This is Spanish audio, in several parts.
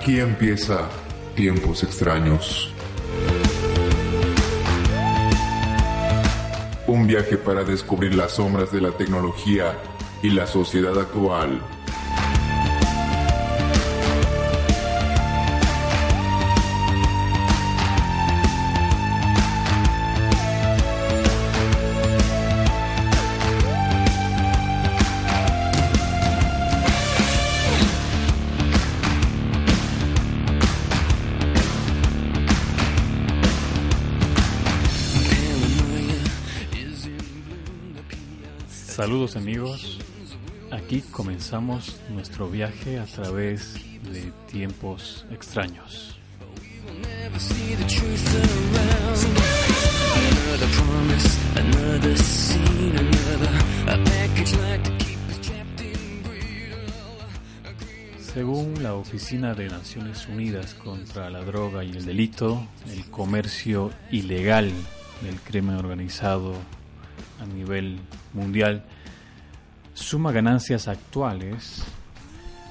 Aquí empieza Tiempos extraños. Un viaje para descubrir las sombras de la tecnología y la sociedad actual. Amigos, aquí comenzamos nuestro viaje a través de tiempos extraños. Según la Oficina de Naciones Unidas contra la Droga y el Delito, el comercio ilegal del crimen organizado a nivel mundial suma ganancias actuales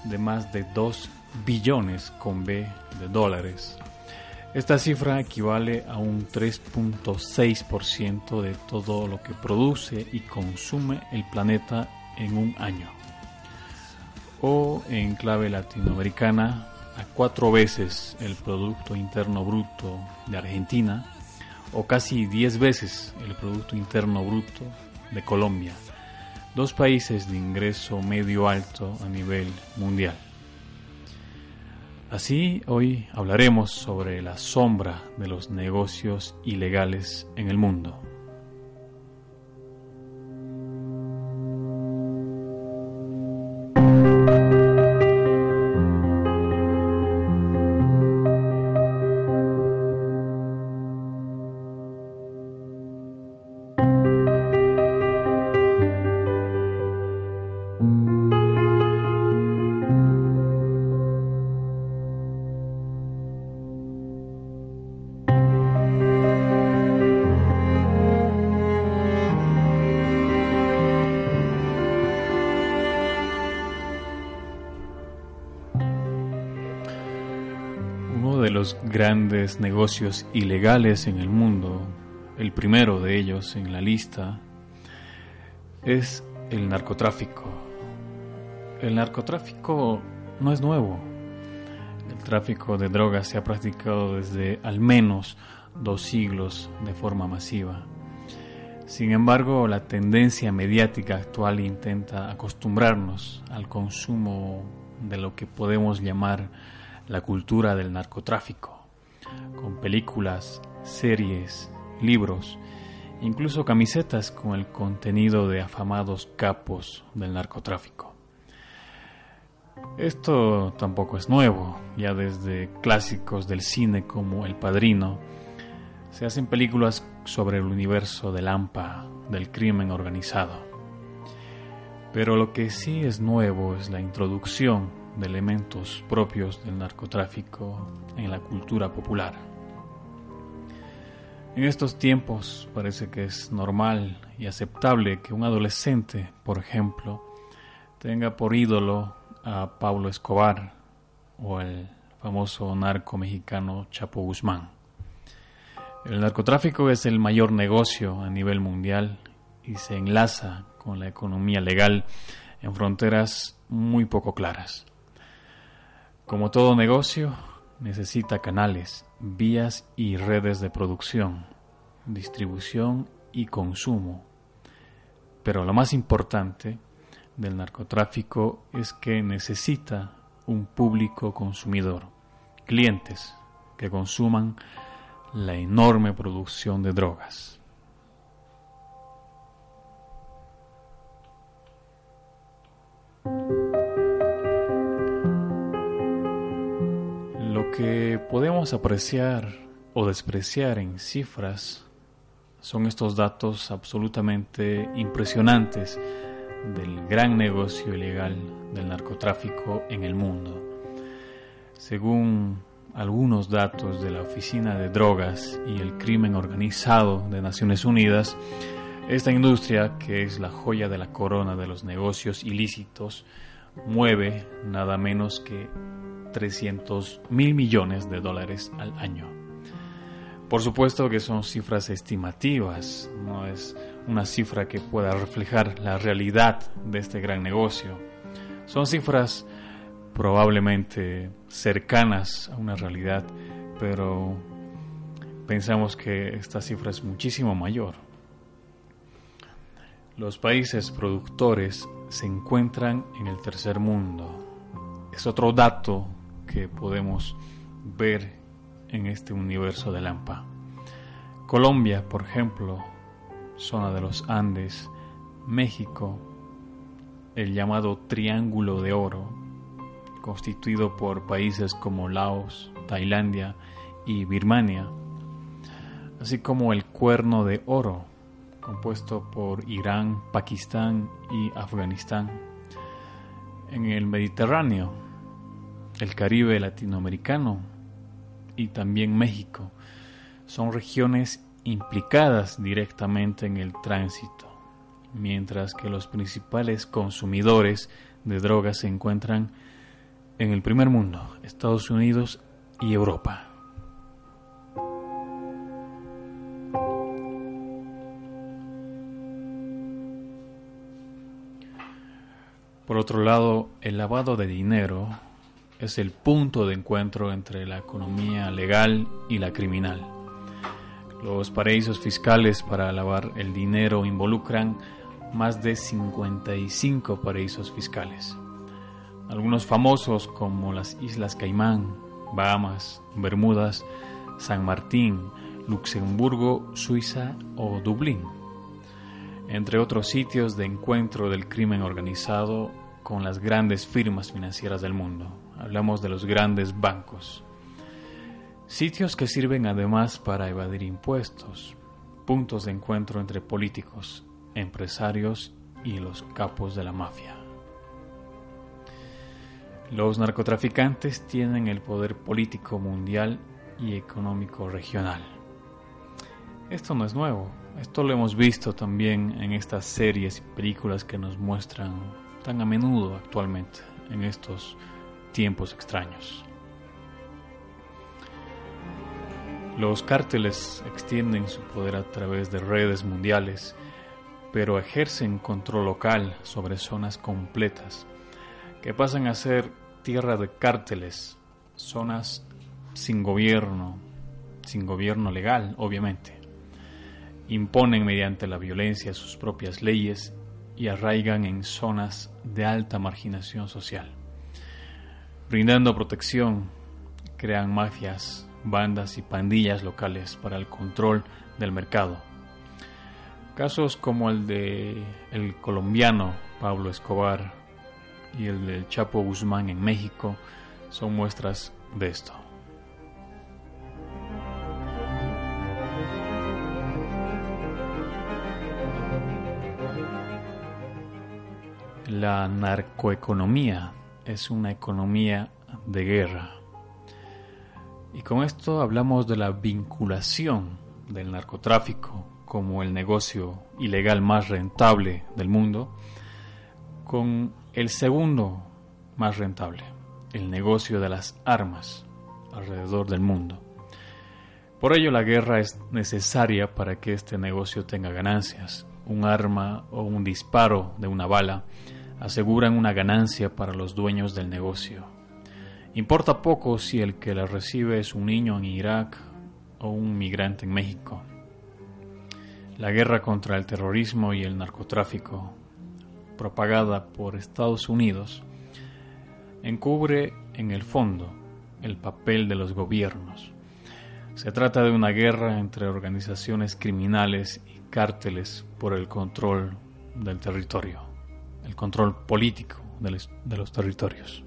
de más de 2 billones con B de dólares. Esta cifra equivale a un 3.6% de todo lo que produce y consume el planeta en un año. O en clave latinoamericana, a cuatro veces el Producto Interno Bruto de Argentina o casi 10 veces el Producto Interno Bruto de Colombia, dos países de ingreso medio alto a nivel mundial. Así, hoy hablaremos sobre la sombra de los negocios ilegales en el mundo. Grandes negocios ilegales en el mundo, el primero de ellos en la lista, es el narcotráfico. El narcotráfico no es nuevo. El tráfico de drogas se ha practicado desde al menos dos siglos de forma masiva. Sin embargo, la tendencia mediática actual intenta acostumbrarnos al consumo de lo que podemos llamar la cultura del narcotráfico con películas, series, libros, incluso camisetas con el contenido de afamados capos del narcotráfico. Esto tampoco es nuevo, ya desde clásicos del cine como El Padrino, se hacen películas sobre el universo del AMPA, del crimen organizado. Pero lo que sí es nuevo es la introducción de elementos propios del narcotráfico en la cultura popular. En estos tiempos parece que es normal y aceptable que un adolescente, por ejemplo, tenga por ídolo a Pablo Escobar o el famoso narco mexicano Chapo Guzmán. El narcotráfico es el mayor negocio a nivel mundial y se enlaza con la economía legal en fronteras muy poco claras. Como todo negocio, necesita canales, vías y redes de producción, distribución y consumo. Pero lo más importante del narcotráfico es que necesita un público consumidor, clientes que consuman la enorme producción de drogas. Que podemos apreciar o despreciar en cifras son estos datos absolutamente impresionantes del gran negocio ilegal del narcotráfico en el mundo. Según algunos datos de la Oficina de Drogas y el Crimen Organizado de Naciones Unidas, esta industria, que es la joya de la corona de los negocios ilícitos, mueve nada menos que 300 mil millones de dólares al año. Por supuesto que son cifras estimativas, no es una cifra que pueda reflejar la realidad de este gran negocio. Son cifras probablemente cercanas a una realidad, pero pensamos que esta cifra es muchísimo mayor. Los países productores se encuentran en el tercer mundo. Es otro dato que podemos ver en este universo de Lampa. Colombia, por ejemplo, zona de los Andes, México, el llamado Triángulo de Oro, constituido por países como Laos, Tailandia y Birmania, así como el Cuerno de Oro, compuesto por Irán, Pakistán y Afganistán. En el Mediterráneo, el Caribe latinoamericano y también México son regiones implicadas directamente en el tránsito, mientras que los principales consumidores de drogas se encuentran en el primer mundo, Estados Unidos y Europa. Por otro lado, el lavado de dinero es el punto de encuentro entre la economía legal y la criminal. Los paraísos fiscales para lavar el dinero involucran más de 55 paraísos fiscales. Algunos famosos como las Islas Caimán, Bahamas, Bermudas, San Martín, Luxemburgo, Suiza o Dublín, entre otros sitios de encuentro del crimen organizado con las grandes firmas financieras del mundo. Hablamos de los grandes bancos. Sitios que sirven además para evadir impuestos, puntos de encuentro entre políticos, empresarios y los capos de la mafia. Los narcotraficantes tienen el poder político mundial y económico regional. Esto no es nuevo, esto lo hemos visto también en estas series y películas que nos muestran tan a menudo actualmente en estos tiempos extraños. Los cárteles extienden su poder a través de redes mundiales, pero ejercen control local sobre zonas completas, que pasan a ser tierra de cárteles, zonas sin gobierno, sin gobierno legal, obviamente. Imponen mediante la violencia sus propias leyes y arraigan en zonas de alta marginación social. Brindando protección, crean mafias, bandas y pandillas locales para el control del mercado. Casos como el de el colombiano Pablo Escobar y el del Chapo Guzmán en México son muestras de esto. La narcoeconomía es una economía de guerra. Y con esto hablamos de la vinculación del narcotráfico como el negocio ilegal más rentable del mundo con el segundo más rentable, el negocio de las armas alrededor del mundo. Por ello la guerra es necesaria para que este negocio tenga ganancias. Un arma o un disparo de una bala aseguran una ganancia para los dueños del negocio. Importa poco si el que la recibe es un niño en Irak o un migrante en México. La guerra contra el terrorismo y el narcotráfico, propagada por Estados Unidos, encubre en el fondo el papel de los gobiernos. Se trata de una guerra entre organizaciones criminales y cárteles por el control del territorio el control político de los, de los territorios.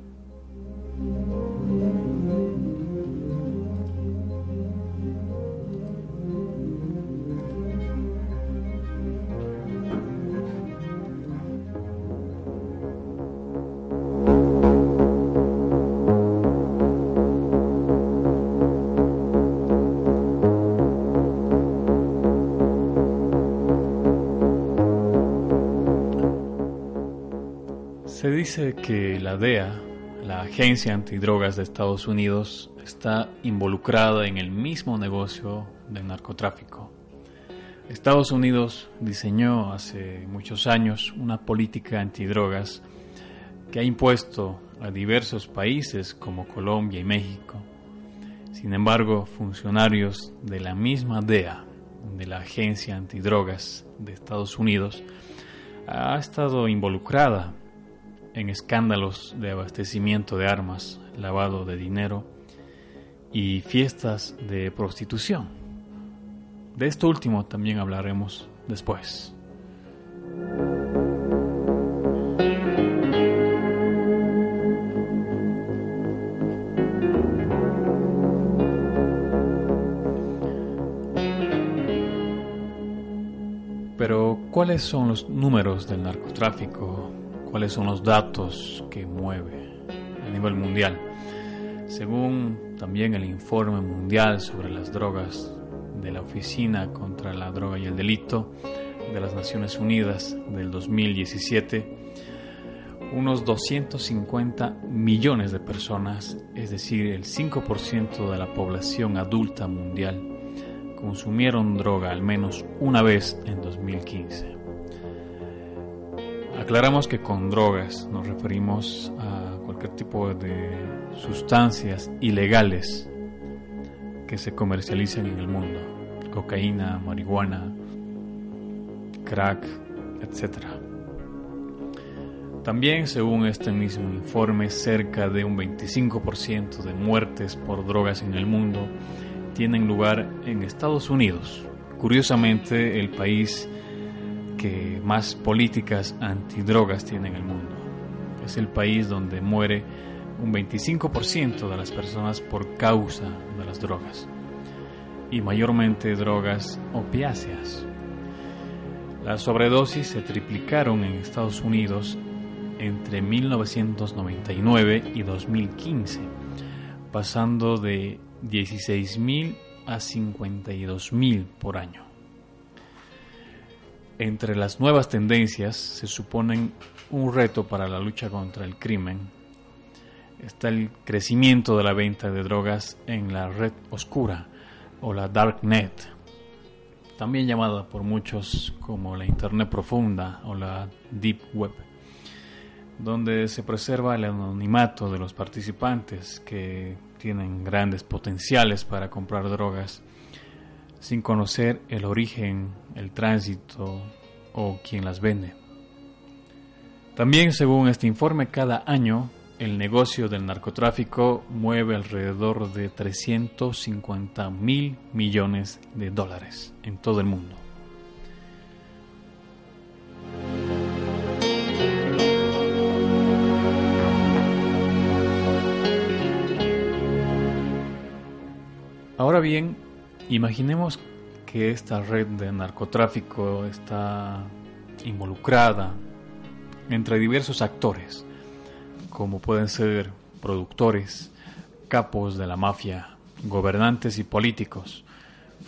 Dice que la DEA, la Agencia Antidrogas de Estados Unidos está involucrada en el mismo negocio del narcotráfico. Estados Unidos diseñó hace muchos años una política antidrogas que ha impuesto a diversos países como Colombia y México. Sin embargo, funcionarios de la misma DEA, de la Agencia Antidrogas de Estados Unidos, ha estado involucrada en escándalos de abastecimiento de armas, lavado de dinero y fiestas de prostitución. De esto último también hablaremos después. Pero, ¿cuáles son los números del narcotráfico? ¿Cuáles son los datos que mueve a nivel mundial? Según también el informe mundial sobre las drogas de la Oficina contra la Droga y el Delito de las Naciones Unidas del 2017, unos 250 millones de personas, es decir, el 5% de la población adulta mundial, consumieron droga al menos una vez en 2015. Aclaramos que con drogas nos referimos a cualquier tipo de sustancias ilegales que se comercializan en el mundo. Cocaína, marihuana, crack, etc. También, según este mismo informe, cerca de un 25% de muertes por drogas en el mundo tienen lugar en Estados Unidos. Curiosamente, el país que más políticas antidrogas tiene en el mundo. Es el país donde muere un 25% de las personas por causa de las drogas y mayormente drogas opiáceas. Las sobredosis se triplicaron en Estados Unidos entre 1999 y 2015, pasando de 16.000 a 52.000 por año. Entre las nuevas tendencias se suponen un reto para la lucha contra el crimen. Está el crecimiento de la venta de drogas en la red oscura o la darknet, también llamada por muchos como la Internet profunda o la Deep Web, donde se preserva el anonimato de los participantes que tienen grandes potenciales para comprar drogas sin conocer el origen, el tránsito o quien las vende. También, según este informe, cada año el negocio del narcotráfico mueve alrededor de 350 mil millones de dólares en todo el mundo. Ahora bien, imaginemos que esta red de narcotráfico está involucrada entre diversos actores, como pueden ser productores, capos de la mafia, gobernantes y políticos,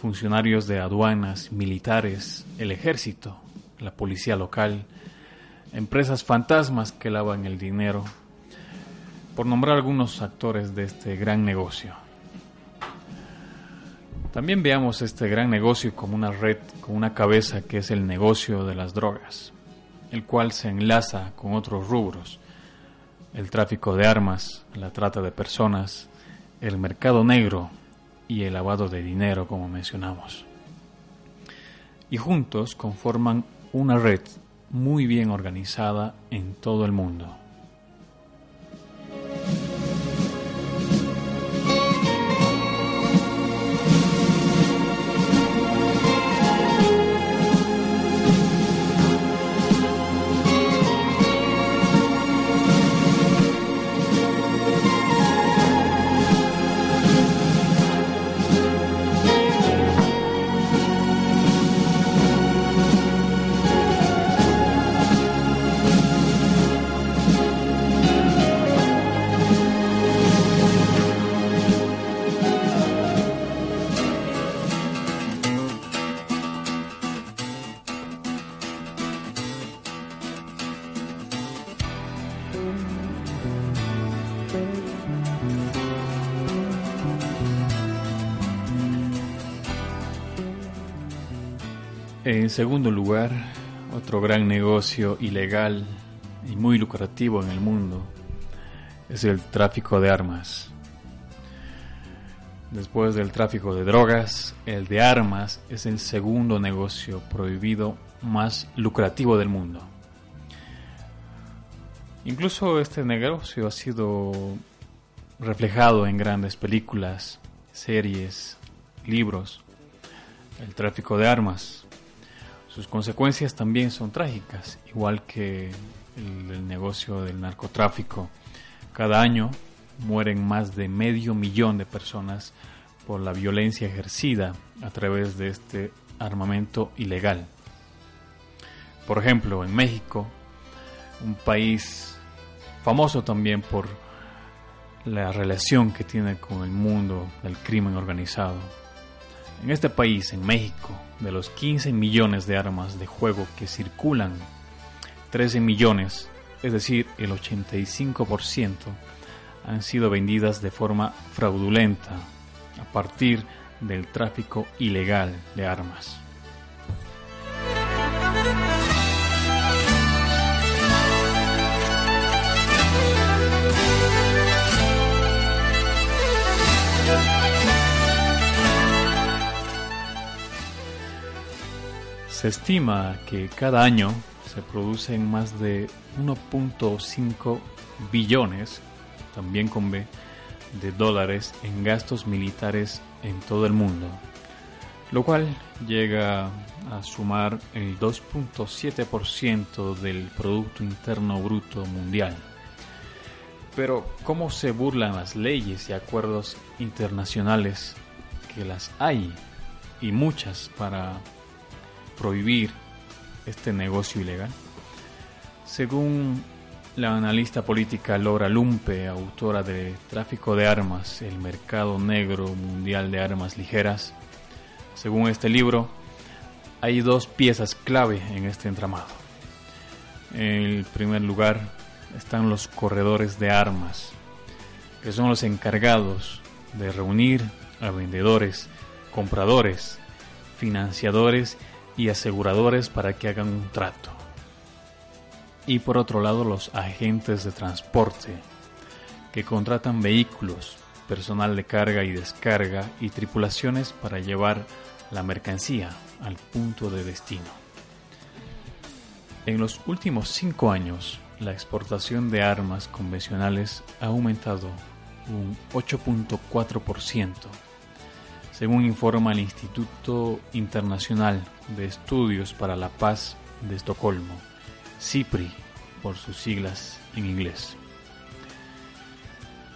funcionarios de aduanas, militares, el ejército, la policía local, empresas fantasmas que lavan el dinero, por nombrar algunos actores de este gran negocio. También veamos este gran negocio como una red, con una cabeza que es el negocio de las drogas, el cual se enlaza con otros rubros, el tráfico de armas, la trata de personas, el mercado negro y el lavado de dinero, como mencionamos. Y juntos conforman una red muy bien organizada en todo el mundo. En segundo lugar, otro gran negocio ilegal y muy lucrativo en el mundo es el tráfico de armas. Después del tráfico de drogas, el de armas es el segundo negocio prohibido más lucrativo del mundo. Incluso este negocio ha sido reflejado en grandes películas, series, libros. El tráfico de armas. Sus consecuencias también son trágicas, igual que el, negocio del narcotráfico. Cada año mueren más de medio millón de personas por la violencia ejercida a través de este armamento ilegal. Por ejemplo, en México, un país famoso también por la relación que tiene con el mundo del crimen organizado. En este país, en México, de los 15 millones de armas de juego que circulan, 13 millones, es decir, el 85%, han sido vendidas de forma fraudulenta a partir del tráfico ilegal de armas. Se estima que cada año se producen más de 1.5 billones, también con B, de dólares en gastos militares en todo el mundo, lo cual llega a sumar el 2.7% del Producto Interno Bruto Mundial. Pero, ¿cómo se burlan las leyes y acuerdos internacionales que las hay y muchas para prohibir este negocio ilegal? Según la analista política Laura Lumpe, autora de Tráfico de Armas, el mercado negro mundial de armas ligeras, según este libro, hay dos piezas clave en este entramado. En primer lugar están los corredores de armas, que son los encargados de reunir a vendedores, compradores, financiadores y aseguradores para que hagan un trato. Y por otro lado los agentes de transporte, que contratan vehículos, personal de carga y descarga y tripulaciones para llevar la mercancía al punto de destino. En los últimos cinco años, la exportación de armas convencionales ha aumentado un 8.4%, según informa el Instituto Internacional de Estudios para la Paz de Estocolmo, CIPRI por sus siglas en inglés.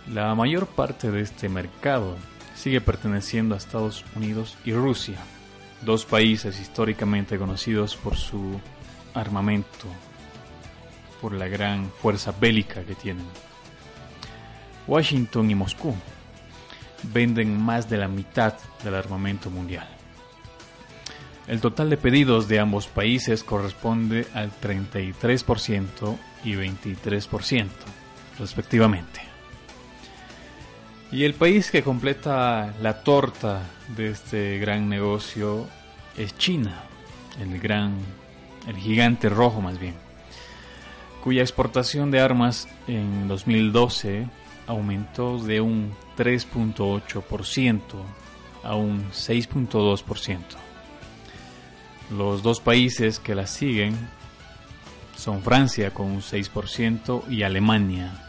La mayor parte de este mercado sigue perteneciendo a Estados Unidos y Rusia, dos países históricamente conocidos por su armamento, por la gran fuerza bélica que tienen. Washington y Moscú venden más de la mitad del armamento mundial. El total de pedidos de ambos países corresponde al 33% y 23%, respectivamente. Y el país que completa la torta de este gran negocio es China, el gran, el gigante rojo más bien, cuya exportación de armas en 2012 aumentó de un 3.8% a un 6.2%. Los dos países que la siguen son Francia con un 6% y Alemania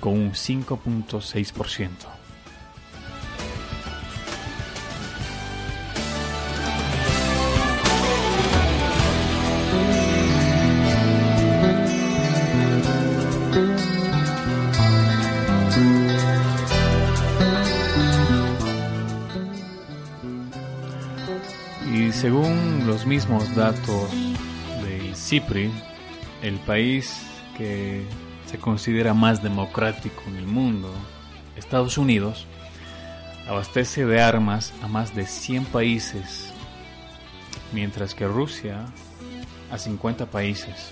con un 5.6%. mismos datos del CIPRI, el país que se considera más democrático en el mundo, Estados Unidos, abastece de armas a más de 100 países, mientras que Rusia a 50 países.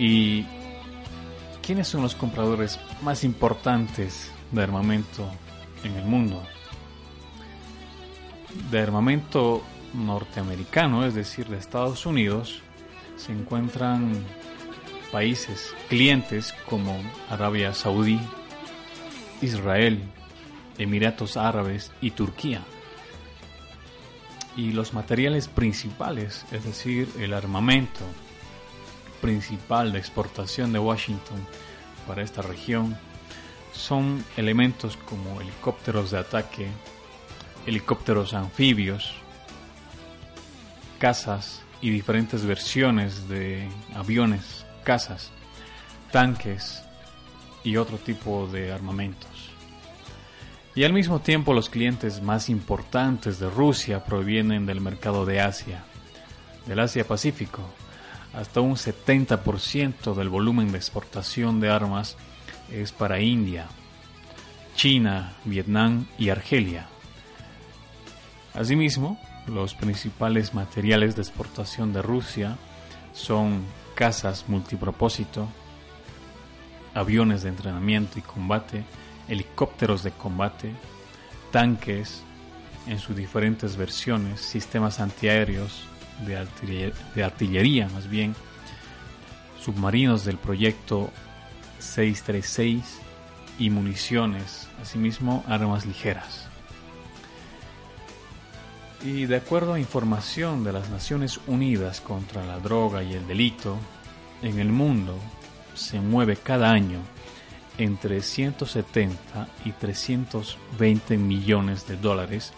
¿Y quiénes son los compradores más importantes de armamento en el mundo? De armamento norteamericano, es decir, de Estados Unidos, se encuentran países clientes como Arabia Saudí, Israel, Emiratos Árabes y Turquía. Y los materiales principales, es decir, el armamento principal de exportación de Washington para esta región, son elementos como helicópteros de ataque, helicópteros anfibios, cazas y diferentes versiones de aviones, cazas, tanques y otro tipo de armamentos. Y al mismo tiempo los clientes más importantes de Rusia provienen del mercado de Asia, del Asia Pacífico. Hasta un 70% del volumen de exportación de armas es para India, China, Vietnam y Argelia. Asimismo, los principales materiales de exportación de Rusia son casas multipropósito, aviones de entrenamiento y combate, helicópteros de combate, tanques en sus diferentes versiones, sistemas antiaéreos de de artillería más bien, submarinos del proyecto 636 y municiones, asimismo armas ligeras. Y de acuerdo a información de las Naciones Unidas contra la droga y el delito, en el mundo se mueve cada año entre 170 y 320 millones de dólares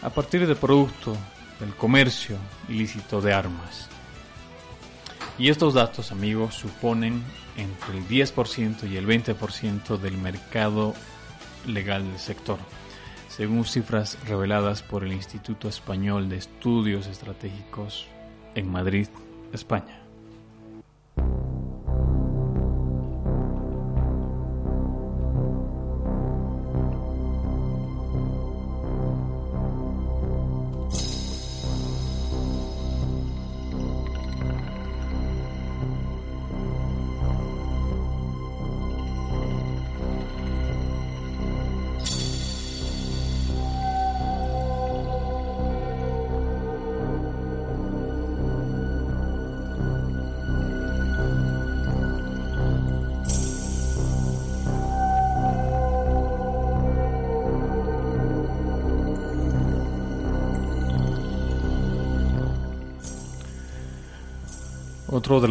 a partir del producto del comercio ilícito de armas. Y estos datos, amigos, suponen entre el 10% y el 20% del mercado legal del sector según cifras reveladas por el Instituto Español de Estudios Estratégicos en Madrid, España.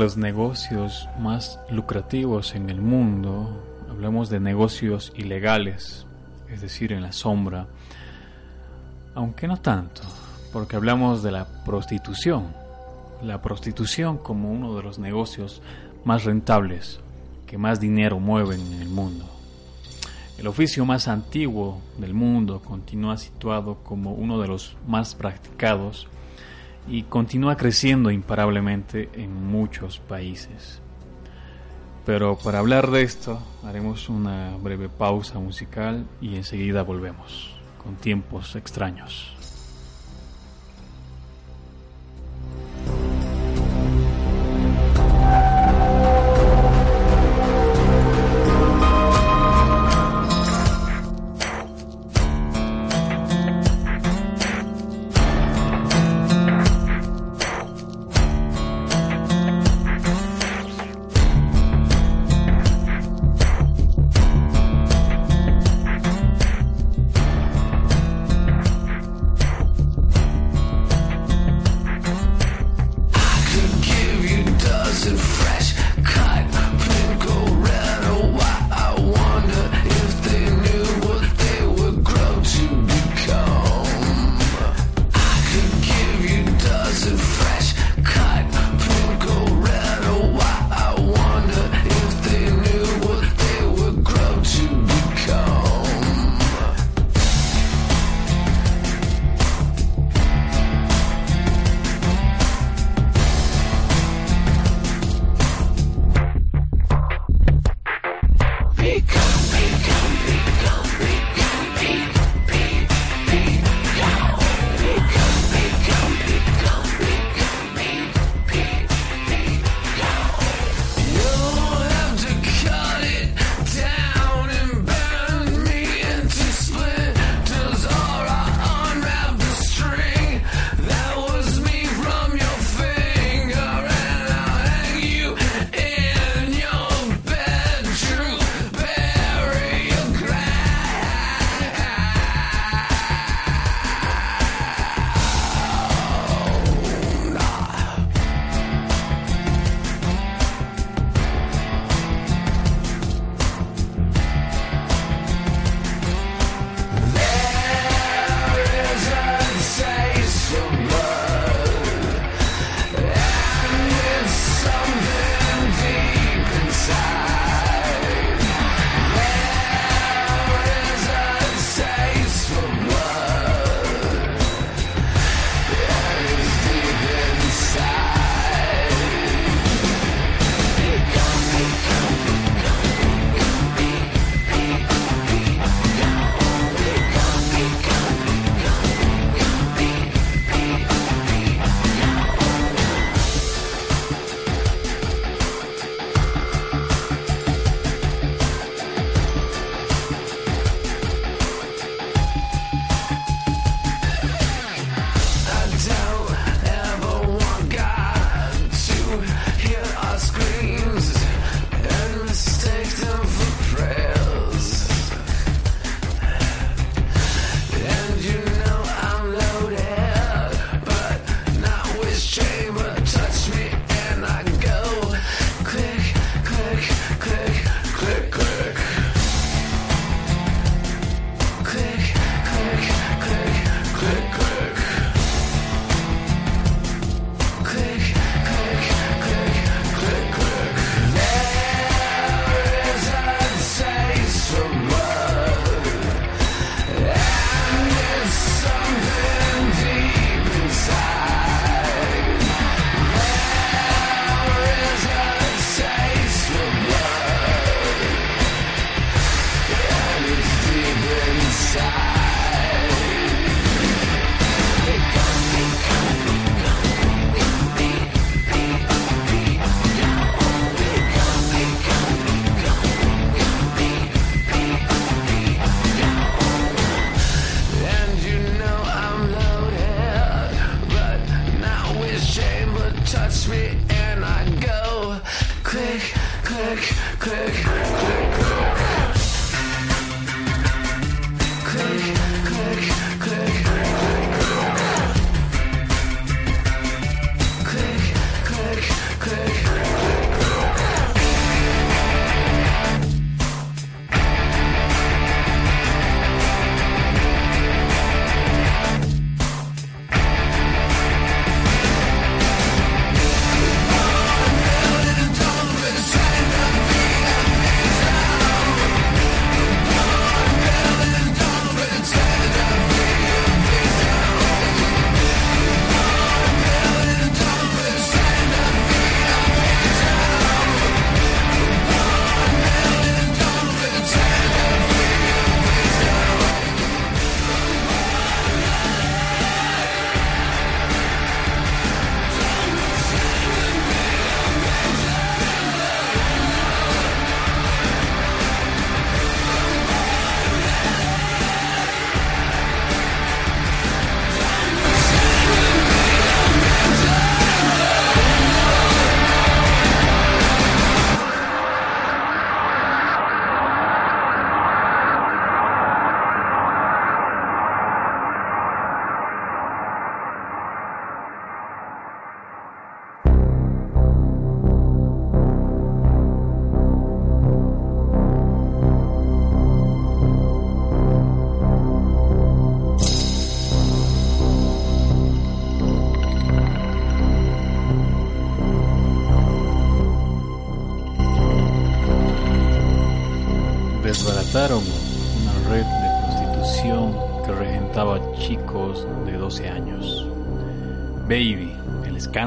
Los negocios más lucrativos en el mundo, hablamos de negocios ilegales, es decir, en la sombra, aunque no tanto, porque hablamos de la prostitución, la prostitución como uno de los negocios más rentables, que más dinero mueven en el mundo. El oficio más antiguo del mundo continúa situado como uno de los más practicados y continúa creciendo imparablemente en muchos países. Pero para hablar de esto haremos una breve pausa musical y enseguida volvemos con tiempos extraños.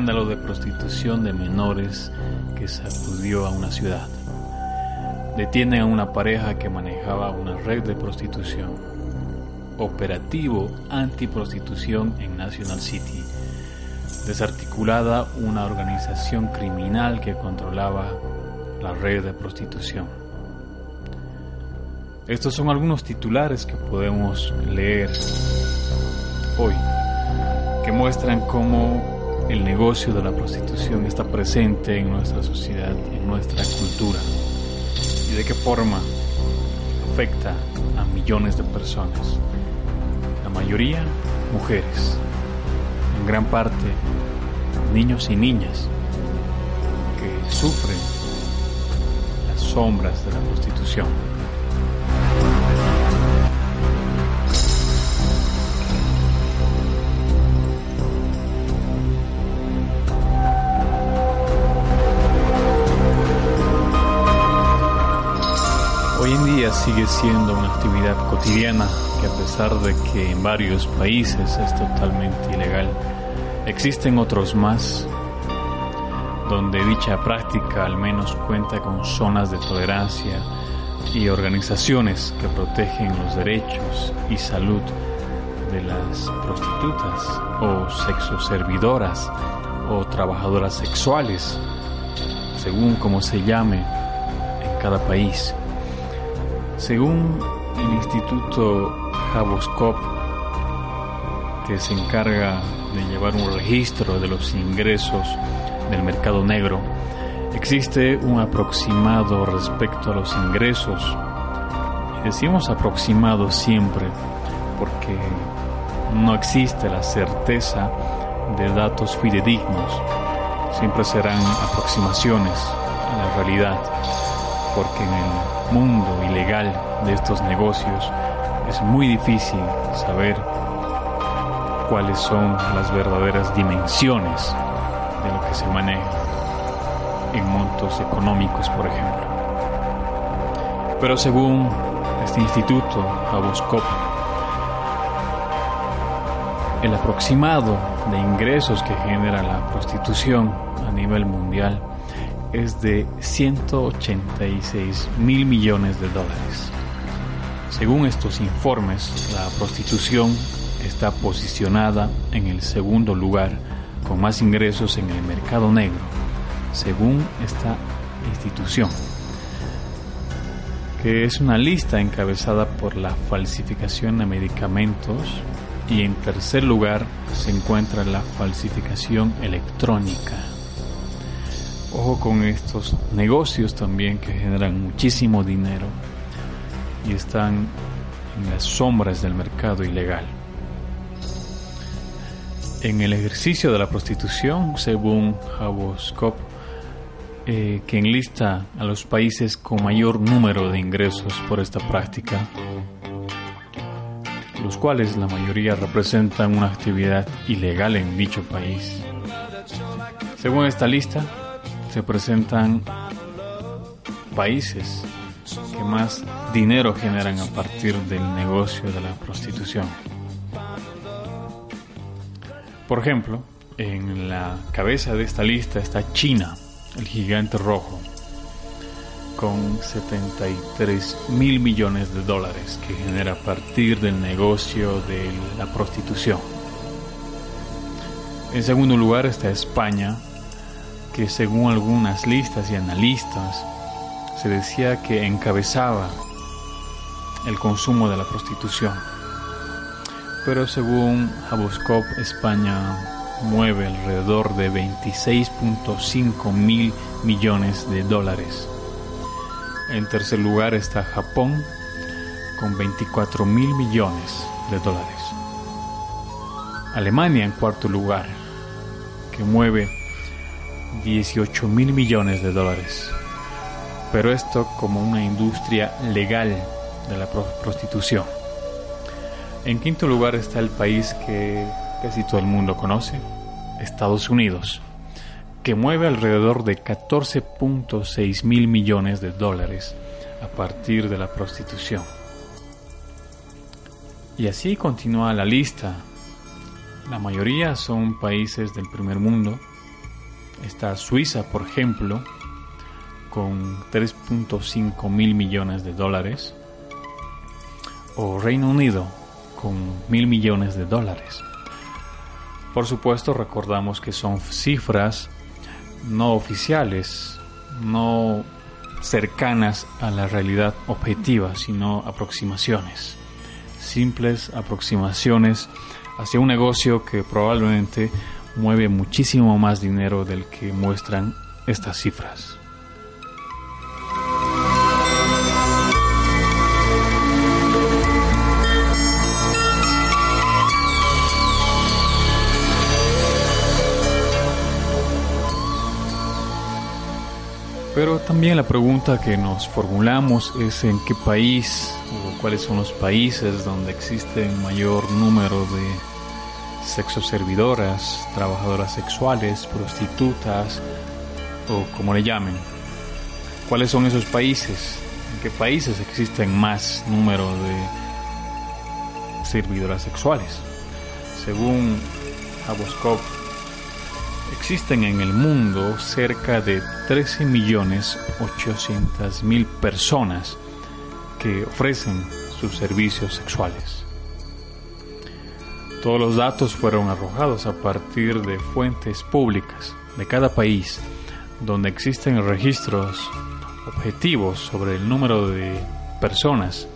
Escándalo de prostitución de menores que sacudió a una ciudad. Detienen a una pareja que manejaba una red de prostitución. Operativo antiprostitución en National City. Desarticulada una organización criminal que controlaba la red de prostitución. Estos son algunos titulares que podemos leer hoy, que muestran cómo el negocio de la prostitución está presente en nuestra sociedad, en nuestra cultura, y de qué forma afecta a millones de personas, la mayoría mujeres, en gran parte niños y niñas que sufren las sombras de la prostitución. Día sigue siendo una actividad cotidiana que a pesar de que en varios países es totalmente ilegal, existen otros más donde dicha práctica al menos cuenta con zonas de tolerancia y organizaciones que protegen los derechos y salud de las prostitutas o sexoservidoras o trabajadoras sexuales, según como se llame en cada país. Según el Instituto Javoscop, que se encarga de llevar un registro de los ingresos del mercado negro, existe un aproximado respecto a los ingresos. Decimos aproximado siempre porque no existe la certeza de datos fidedignos. Siempre serán aproximaciones a la realidad, porque en el mundo ilegal de estos negocios es muy difícil saber cuáles son las verdaderas dimensiones de lo que se maneja en montos económicos, por ejemplo. Pero según este instituto, Aboscop, el aproximado de ingresos que genera la prostitución a nivel mundial es de 186 mil millones de dólares. Según estos informes, la prostitución está posicionada en el segundo lugar con más ingresos en el mercado negro, según esta institución, que es una lista encabezada por la falsificación de medicamentos y en tercer lugar se encuentra la falsificación electrónica Con estos negocios también que generan muchísimo dinero y están en las sombras del mercado ilegal. En el ejercicio de la prostitución, según Haboscop, eh, que enlista a los países con mayor número de ingresos por esta práctica, los cuales la mayoría representan una actividad ilegal en dicho país. Según esta lista, se presentan países que más dinero generan a partir del negocio de la prostitución. Por ejemplo, en la cabeza de esta lista está China, el gigante rojo, con 73 mil millones de dólares que genera a partir del negocio de la prostitución. En segundo lugar está España, que según algunas listas y analistas se decía que encabezaba el consumo de la prostitución. Pero según Haboscop, España mueve alrededor de 26.5 mil millones de dólares. En tercer lugar está Japón con 24 mil millones de dólares. Alemania en cuarto lugar, que mueve 18 mil millones de dólares. Pero esto como una industria legal de la prostitución. En quinto lugar está el país que casi todo el mundo conoce, Estados Unidos, que mueve alrededor de 14.6 mil millones de dólares a partir de la prostitución. Y así continúa la lista. La mayoría son países del primer mundo. Está Suiza, por ejemplo, con 3.5 mil millones de dólares o Reino Unido con mil millones de dólares. Por supuesto, recordamos que son cifras no oficiales, no cercanas a la realidad objetiva, sino aproximaciones, simples aproximaciones hacia un negocio que probablemente mueve muchísimo más dinero del que muestran estas cifras. Pero también la pregunta que nos formulamos es en qué país o cuáles son los países donde existe mayor número de sexoservidoras, trabajadoras sexuales, prostitutas o como le llamen. ¿Cuáles son esos países? ¿En qué países existen más número de servidoras sexuales? Según Aboscop Existen en el mundo cerca de 13.800.000 personas que ofrecen sus servicios sexuales. Todos los datos fueron arrojados a partir de fuentes públicas de cada país donde existen registros objetivos sobre el número de personas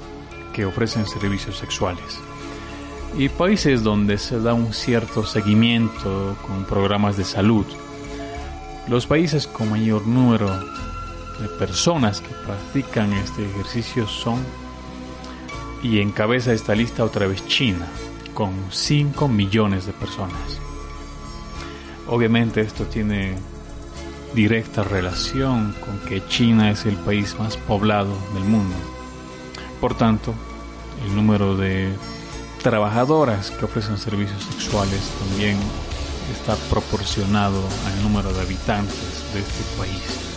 que ofrecen servicios sexuales y países donde se da un cierto seguimiento con programas de salud. Los países con mayor número de personas que practican este ejercicio son, y encabeza esta lista otra vez China, con 5 millones de personas. Obviamente esto tiene directa relación con que China es el país más poblado del mundo. Por tanto, el número de trabajadoras que ofrecen servicios sexuales también está proporcionado al número de habitantes de este país.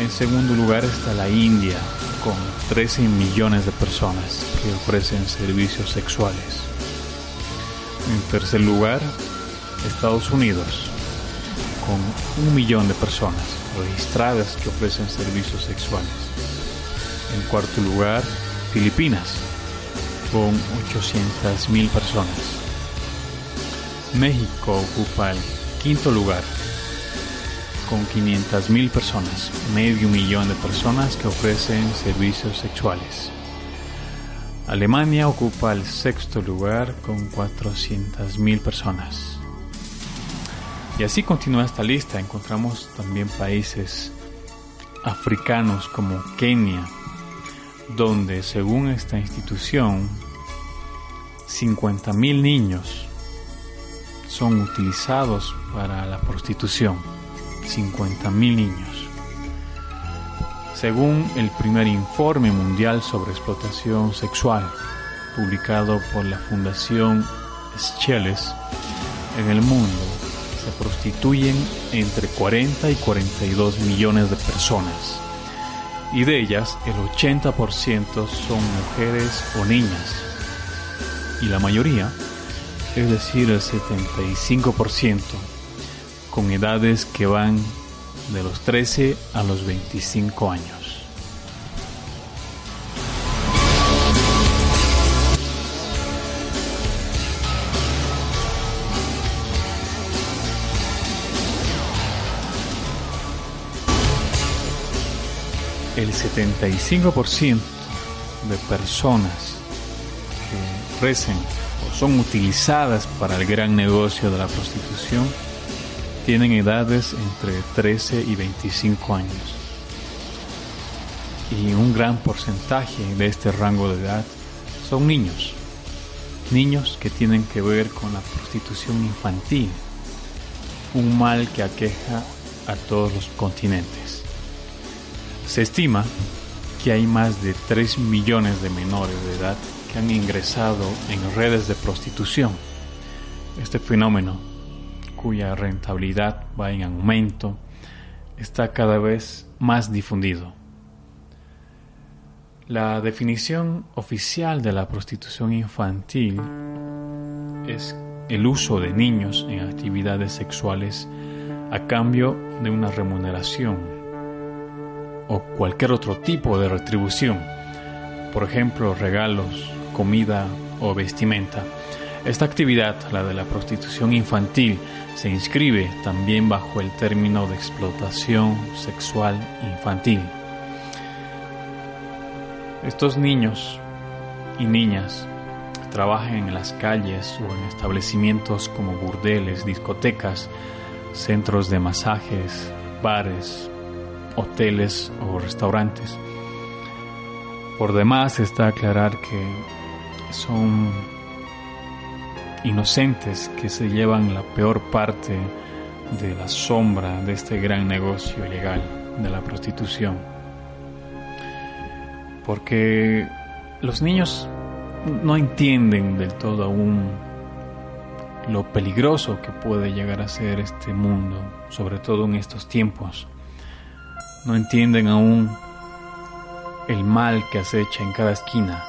En segundo lugar está la India, con 13 millones de personas que ofrecen servicios sexuales. En tercer lugar, Estados Unidos, con un millón de personas registradas que ofrecen servicios sexuales. En cuarto lugar, Filipinas, con 800.000 personas. México ocupa el quinto lugar con 500.000 personas, medio millón de personas que ofrecen servicios sexuales. Alemania ocupa el sexto lugar con 400.000 personas. Y así continúa esta lista. Encontramos también países africanos como Kenia, donde según esta institución, 50.000 niños son utilizados para la prostitución. 50.000 niños. Según el primer informe mundial sobre explotación sexual, publicado por la Fundación Scheles, en el mundo se prostituyen entre 40 y 42 millones de personas, y de ellas el 80% son mujeres o niñas, y la mayoría, es decir, el 75%, con edades que van de los 13 a los 25 años. El 75% de personas que recen o son utilizadas para el gran negocio de la prostitución tienen edades entre 13 y 25 años. Y un gran porcentaje de este rango de edad son niños. Niños que tienen que ver con la prostitución infantil, un mal que aqueja a todos los continentes. Se estima que hay más de 3 millones de menores de edad que han ingresado en redes de prostitución. Este fenómeno cuya rentabilidad va en aumento, está cada vez más difundido. La definición oficial de la prostitución infantil es el uso de niños en actividades sexuales a cambio de una remuneración o cualquier otro tipo de retribución, por ejemplo regalos, comida o vestimenta. Esta actividad, la de la prostitución infantil, se inscribe también bajo el término de explotación sexual infantil. Estos niños y niñas trabajan en las calles o en establecimientos como burdeles, discotecas, centros de masajes, bares, hoteles o restaurantes. Por demás está aclarar que son inocentes que se llevan la peor parte de la sombra de este gran negocio ilegal de la prostitución. Porque los niños no entienden del todo aún lo peligroso que puede llegar a ser este mundo, sobre todo en estos tiempos. No entienden aún el mal que acecha en cada esquina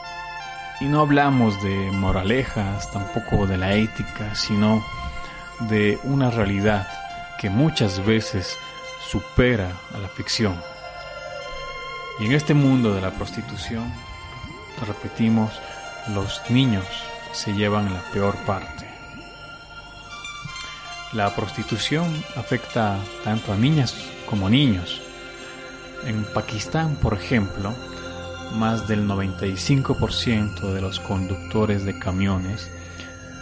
y no hablamos de moralejas, tampoco de la ética, sino de una realidad que muchas veces supera a la ficción. Y en este mundo de la prostitución, repetimos, los niños se llevan la peor parte. La prostitución afecta tanto a niñas como a niños. En Pakistán, por ejemplo, más del 95% de los conductores de camiones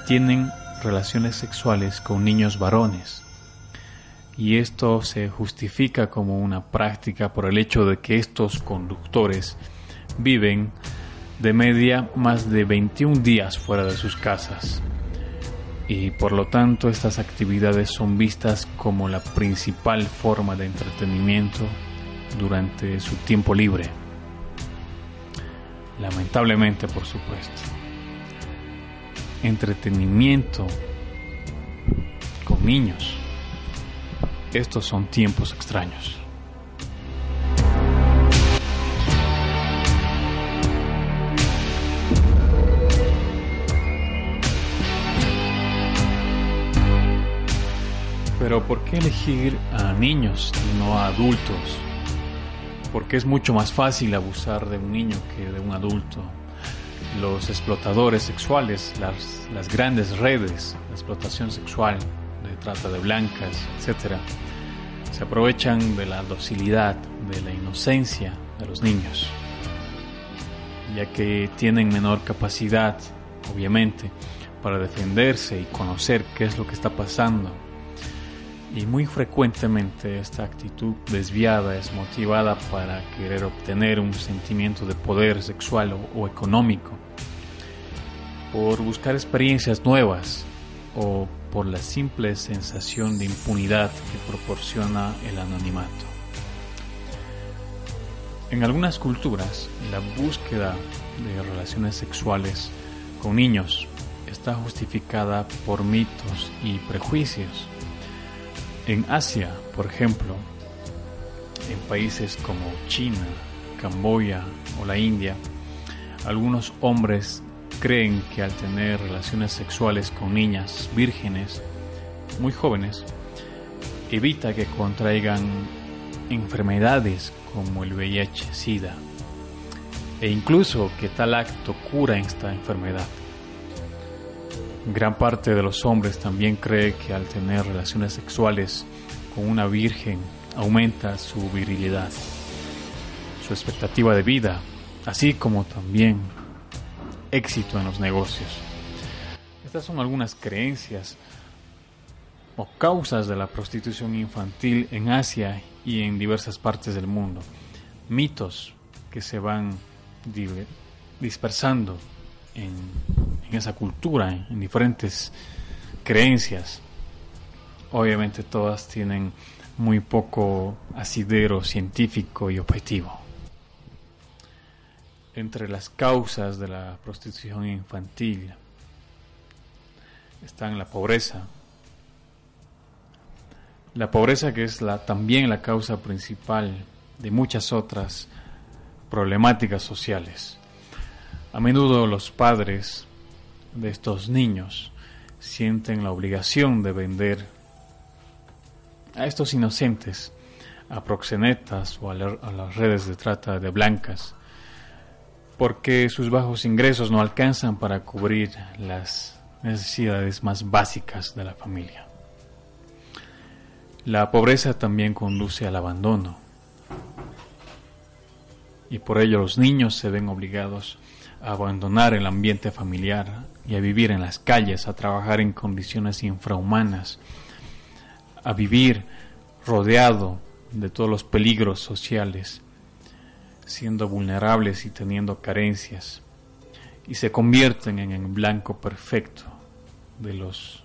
tienen relaciones sexuales con niños varones. Y esto se justifica como una práctica por el hecho de que estos conductores viven de media más de 21 días fuera de sus casas. Y por lo tanto estas actividades son vistas como la principal forma de entretenimiento durante su tiempo libre lamentablemente por supuesto. Entretenimiento con niños. Estos son tiempos extraños. Pero ¿por qué elegir a niños y no a adultos porque es mucho más fácil abusar de un niño que de un adulto. Los explotadores sexuales, las, grandes redes de explotación sexual, de trata de blancas, etc., se aprovechan de la docilidad, de la inocencia de los niños, ya que tienen menor capacidad, obviamente, para defenderse y conocer qué es lo que está pasando. Y muy frecuentemente esta actitud desviada es motivada para querer obtener un sentimiento de poder sexual o, económico, por buscar experiencias nuevas o por la simple sensación de impunidad que proporciona el anonimato. En algunas culturas, la búsqueda de relaciones sexuales con niños está justificada por mitos y prejuicios. En Asia, por ejemplo, en países como China, Camboya o la India, algunos hombres creen que al tener relaciones sexuales con niñas vírgenes muy jóvenes, evita que contraigan enfermedades como el VIH-Sida e incluso que tal acto cura esta enfermedad. Gran parte de los hombres también cree que al tener relaciones sexuales con una virgen aumenta su virilidad, su expectativa de vida, así como también éxito en los negocios. Estas son algunas creencias o causas de la prostitución infantil en Asia y en diversas partes del mundo. Mitos que se van dispersando en, esa cultura, en, diferentes creencias. Obviamente todas tienen muy poco asidero científico y objetivo. Entre las causas de la prostitución infantil están la pobreza. La pobreza que es también la causa principal de muchas otras problemáticas sociales. A menudo los padres de estos niños sienten la obligación de vender a estos inocentes a proxenetas o a, las redes de trata de blancas, porque sus bajos ingresos no alcanzan para cubrir las necesidades más básicas de la familia. La pobreza también conduce al abandono y por ello los niños se ven obligados abandonar el ambiente familiar y a vivir en las calles, a trabajar en condiciones infrahumanas, a vivir rodeado de todos los peligros sociales, siendo vulnerables y teniendo carencias, y se convierten en el blanco perfecto de los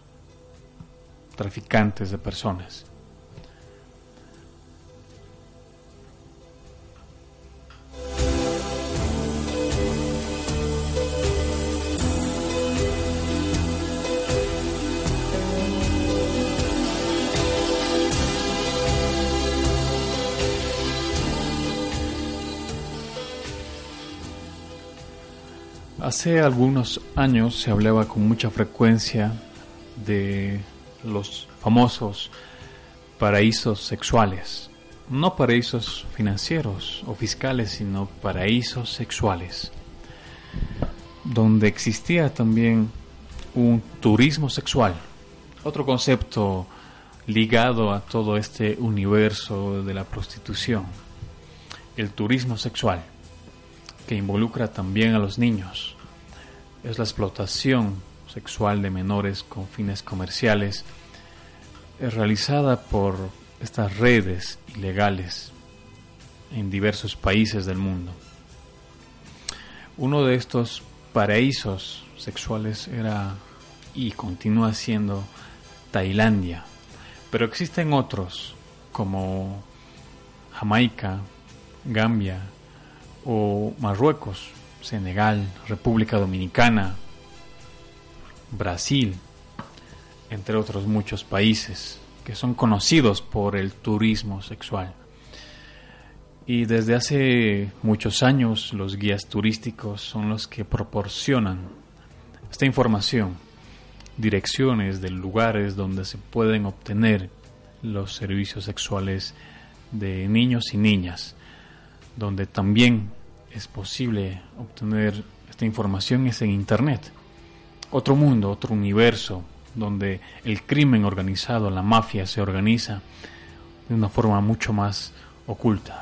traficantes de personas. Hace algunos años se hablaba con mucha frecuencia de los famosos paraísos sexuales. No paraísos financieros o fiscales, sino paraísos sexuales. Donde existía también un turismo sexual. Otro concepto ligado a todo este universo de la prostitución. El turismo sexual, que involucra también a los niños es la explotación sexual de menores con fines comerciales es realizada por estas redes ilegales en diversos países del mundo. Uno de estos paraísos sexuales era y continúa siendo Tailandia, pero existen otros como Jamaica, Gambia o Marruecos, Senegal, República Dominicana, Brasil, entre otros muchos países que son conocidos por el turismo sexual. Y desde hace muchos años los guías turísticos son los que proporcionan esta información, direcciones de lugares donde se pueden obtener los servicios sexuales de niños y niñas, donde también es posible obtener esta información es en Internet. Otro mundo, otro universo, donde el crimen organizado, la mafia se organiza de una forma mucho más oculta.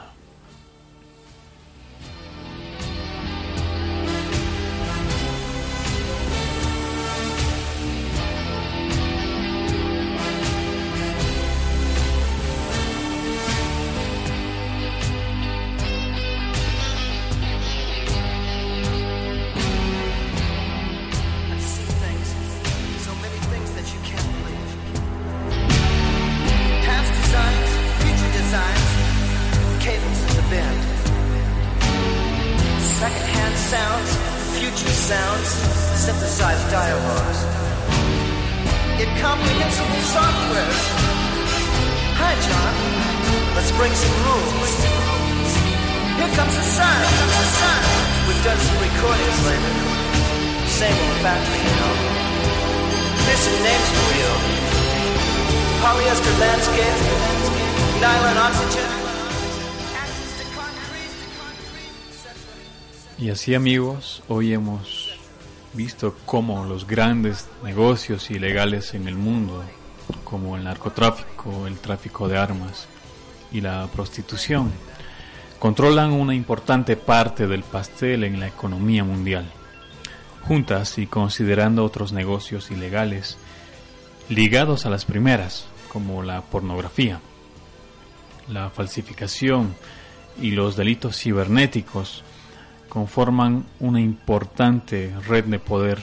Así amigos, hoy hemos visto cómo los grandes negocios ilegales en el mundo, como el narcotráfico, el tráfico de armas y la prostitución, controlan una importante parte del pastel en la economía mundial. Juntas y considerando otros negocios ilegales ligados a las primeras, como la pornografía, la falsificación y los delitos cibernéticos, conforman una importante red de poder,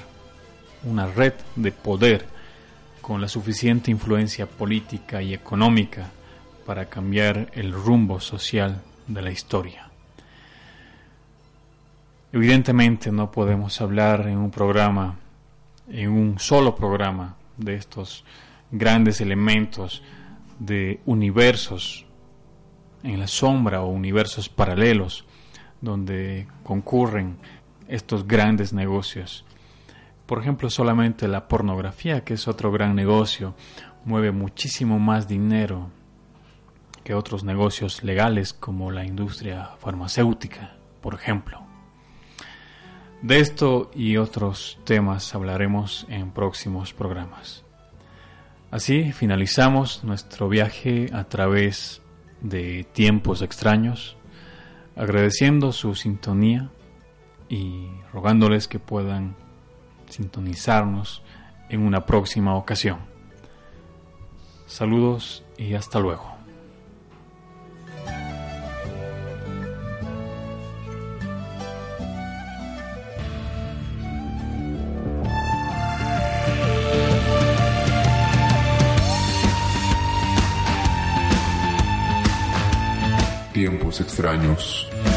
una red de poder con la suficiente influencia política y económica para cambiar el rumbo social de la historia. Evidentemente no podemos hablar en un programa, en un solo programa, de estos grandes elementos de universos en la sombra o universos paralelos donde concurren estos grandes negocios. Por ejemplo, solamente la pornografía, que es otro gran negocio, mueve muchísimo más dinero que otros negocios legales como la industria farmacéutica, por ejemplo. De esto y otros temas hablaremos en próximos programas. Así finalizamos nuestro viaje a través de tiempos extraños agradeciendo su sintonía y rogándoles que puedan sintonizarnos en una próxima ocasión. Saludos y hasta luego. Tiempos extraños.